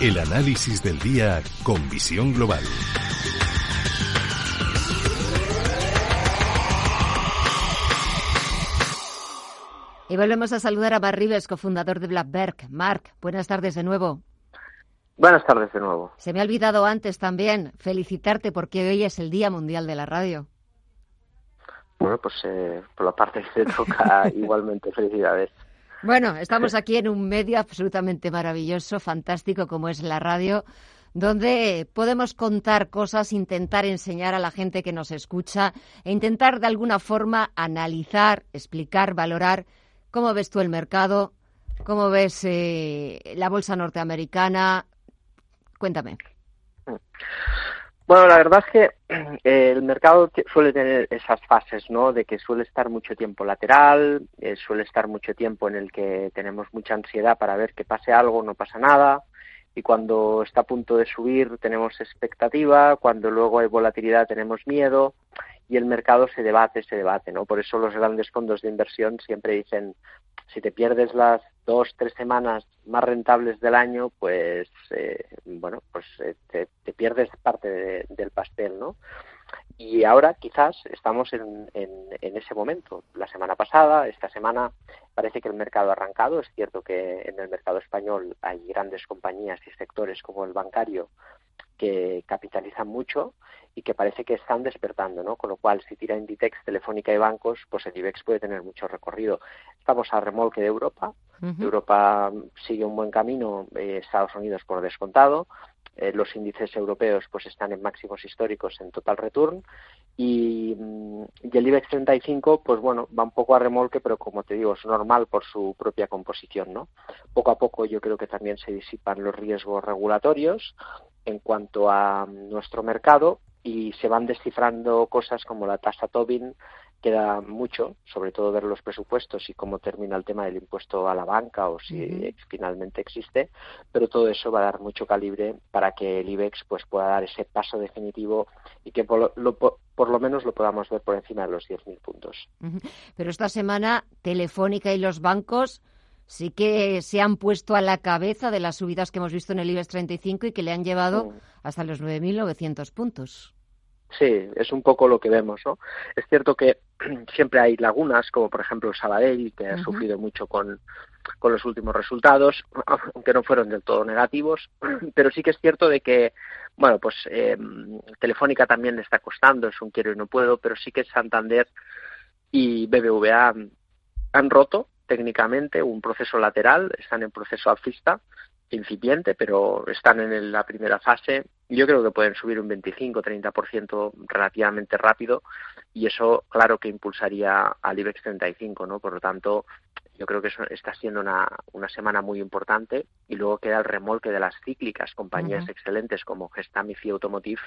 El análisis del día con visión global. Y volvemos a saludar a Mark Rives, cofundador de Blackberg. Mark, buenas tardes de nuevo. Buenas tardes de nuevo. Se me ha olvidado antes también felicitarte porque hoy es el Día Mundial de la Radio. Bueno, pues eh, por la parte que se toca igualmente felicidades. Bueno, estamos aquí en un medio absolutamente maravilloso, fantástico como es la radio, donde podemos contar cosas, intentar enseñar a la gente que nos escucha e intentar de alguna forma analizar, explicar, valorar ¿Cómo ves tú el mercado? ¿Cómo ves eh, la bolsa norteamericana? Cuéntame. Bueno, la verdad es que el mercado suele tener esas fases, ¿no? De que suele estar mucho tiempo lateral, eh, suele estar mucho tiempo en el que tenemos mucha ansiedad para ver que pase algo, no pasa nada, y cuando está a punto de subir tenemos expectativa, cuando luego hay volatilidad tenemos miedo, y el mercado se debate, se debate, ¿no? Por eso los grandes fondos de inversión siempre dicen, si te pierdes las dos, tres semanas más rentables del año, pues, eh, bueno, pues eh, te, pierdes parte del pastel, ¿no? Y ahora quizás estamos en, en, en, ese momento. La semana pasada, esta semana, parece que el mercado ha arrancado. Es cierto que en el mercado español hay grandes compañías y sectores como el bancario que capitalizan mucho y que parece que están despertando, ¿no? Con lo cual, si tira Inditex, Telefónica y bancos, pues el IBEX puede tener mucho recorrido. Estamos a remolque de Europa. Europa sigue un buen camino, eh, Estados Unidos por descontado. Eh, los índices europeos pues están en máximos históricos en total return. Y, mm, y, el IBEX 35 pues bueno va un poco a remolque pero como te digo es normal por su propia composición no poco a poco yo creo que también se disipan los riesgos regulatorios en cuanto a nuestro mercado y se van descifrando cosas como la tasa Tobin, queda mucho, sobre todo ver los presupuestos y cómo termina el tema del impuesto a la banca o si finalmente existe, pero todo eso va a dar mucho calibre para que el IBEX pues pueda dar ese paso definitivo y que por lo, por lo menos lo podamos ver por encima de los 10.000 puntos. Pero esta semana Telefónica y los bancos sí que se han puesto a la cabeza de las subidas que hemos visto en el IBEX 35 y que le han llevado mm. hasta los 9.900 puntos. Sí, es un poco lo que vemos, ¿no? Es cierto que siempre hay lagunas, como por ejemplo Sabadell, que ha sufrido mucho con, con los últimos resultados, aunque no fueron del todo negativos, pero sí que es cierto de que, bueno, pues eh, Telefónica también le está costando, es un quiero y no puedo, pero sí que Santander y BBVA han roto técnicamente un proceso lateral, están en proceso alcista incipiente, pero están en la primera fase. Yo creo que pueden subir un 25-30% relativamente rápido y eso, claro, que impulsaría al IBEX 35, ¿no? Por lo tanto, yo creo que eso está siendo una, una semana muy importante y luego queda el remolque de las cíclicas, compañías excelentes como Gestam y Automotive,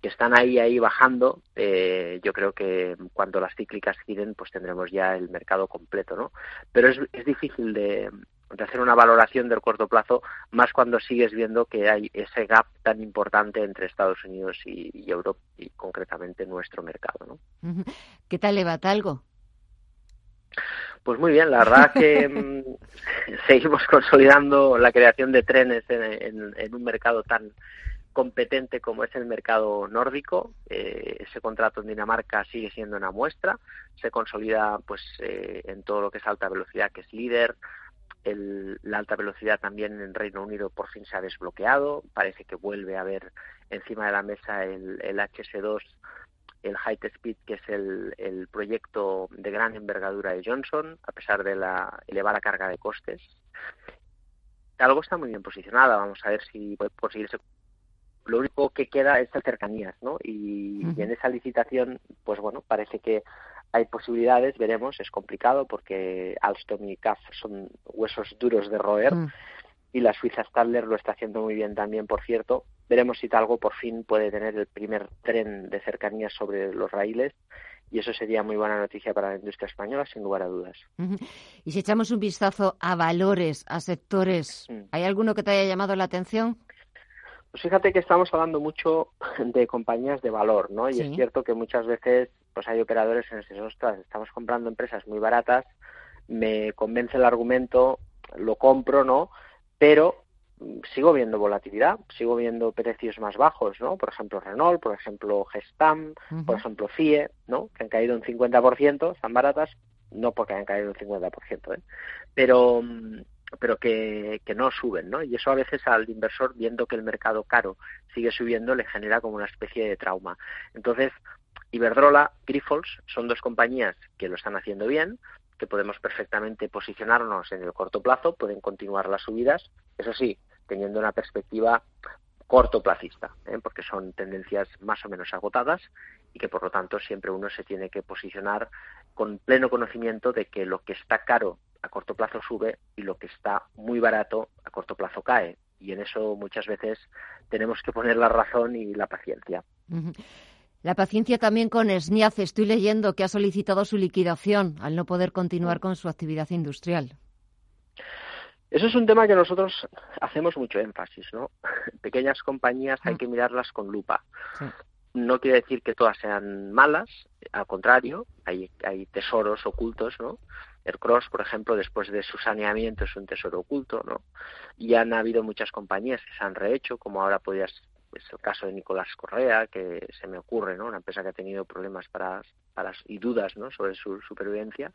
que están ahí ahí bajando. Eh, yo creo que cuando las cíclicas giren pues tendremos ya el mercado completo no pero es, es difícil de, de hacer una valoración del corto plazo más cuando sigues viendo que hay ese gap tan importante entre Estados Unidos y, Europa y concretamente nuestro mercado no qué tal le va algo pues muy bien, la verdad que mm, seguimos consolidando la creación de trenes en, en un mercado tan competente como es el mercado nórdico. Eh, ese contrato en Dinamarca sigue siendo una muestra, se consolida pues eh, en todo lo que es alta velocidad, que es líder. La alta velocidad también en Reino Unido por fin se ha desbloqueado. Parece que vuelve a haber encima de la mesa el, HS2, el High Speed, que es el, el proyecto de gran envergadura de Johnson, a pesar de la elevada carga de costes. Algo está muy bien posicionada. Vamos a ver si puede conseguirse lo único que queda es el cercanías, ¿no? Y, en esa licitación, pues bueno, parece que hay posibilidades, veremos, es complicado porque Alstom y CAF son huesos duros de roer mm. y la Suiza Stadler lo está haciendo muy bien también, por cierto. Veremos si Talgo por fin puede tener el primer tren de cercanías sobre los raíles y eso sería muy buena noticia para la industria española, sin lugar a dudas. Y si echamos un vistazo a valores, a sectores, mm. ¿hay alguno que te haya llamado la atención? Pues fíjate que estamos hablando mucho de compañías de valor, ¿no? Y es cierto que muchas veces pues hay operadores en el ostras, estamos comprando empresas muy baratas, me convence el argumento, lo compro, ¿no? Pero sigo viendo volatilidad, sigo viendo precios más bajos, ¿no? Por ejemplo, Renault, por ejemplo, Gestam, por ejemplo, FIE, ¿no? Que han caído un 50%, están baratas, no porque hayan caído un 50%, ¿eh? Pero pero que, que no suben, ¿no? Y eso a veces al inversor, viendo que el mercado caro sigue subiendo, le genera como una especie de trauma. Entonces, Iberdrola, Grifols son dos compañías que lo están haciendo bien, que podemos perfectamente posicionarnos en el corto plazo, pueden continuar las subidas, eso sí, teniendo una perspectiva cortoplacista, ¿eh? porque son tendencias más o menos agotadas y que por lo tanto siempre uno se tiene que posicionar con pleno conocimiento de que lo que está caro a corto plazo sube y lo que está muy barato a corto plazo cae. Y en eso muchas veces tenemos que poner la razón y la paciencia. La paciencia también con SNIAF. Estoy leyendo que ha solicitado su liquidación al no poder continuar con su actividad industrial. Eso es un tema que nosotros hacemos mucho énfasis, ¿no? Pequeñas compañías hay mm. que mirarlas con lupa. No quiere decir que todas sean malas, al contrario, hay, hay tesoros ocultos, ¿no? El Cross, por ejemplo, después de su saneamiento es un tesoro oculto, ¿no? Y han habido muchas compañías que se han rehecho, como ahora podías es el caso de Nicolás Correa, que se me ocurre, ¿no? Una empresa que ha tenido problemas para, para y dudas, ¿no? Sobre su supervivencia.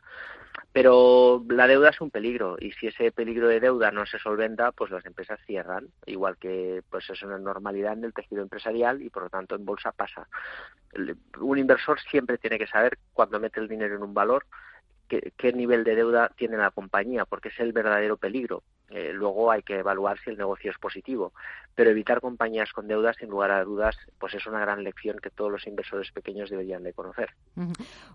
Pero la deuda es un peligro y si ese peligro de deuda no se solventa, pues las empresas cierran, igual que pues es una normalidad en el tejido empresarial y por lo tanto en bolsa pasa. un inversor siempre tiene que saber cuando mete el dinero en un valor qué, nivel de deuda tiene la compañía, porque es el verdadero peligro. Eh, luego hay que evaluar si el negocio es positivo, pero evitar compañías con deudas, sin lugar a dudas, pues es una gran lección que todos los inversores pequeños deberían de conocer.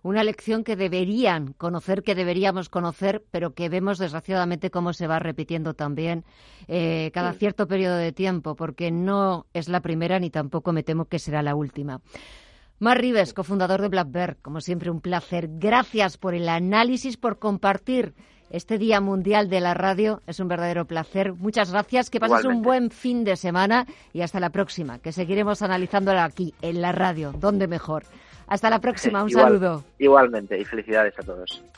Una lección que deberían conocer, que deberíamos conocer, pero que vemos desgraciadamente cómo se va repitiendo también eh, cada cierto periodo de tiempo, porque no es la primera ni tampoco me temo que será la última. Mar Rives, cofundador de Black como siempre un placer. Gracias por el análisis, por compartir este Día Mundial de la Radio. Es un verdadero placer. Muchas gracias, que pases un buen fin de semana y hasta la próxima, que seguiremos analizándola aquí, en la radio, donde mejor. Hasta la próxima, un saludo. Igualmente, y felicidades a todos.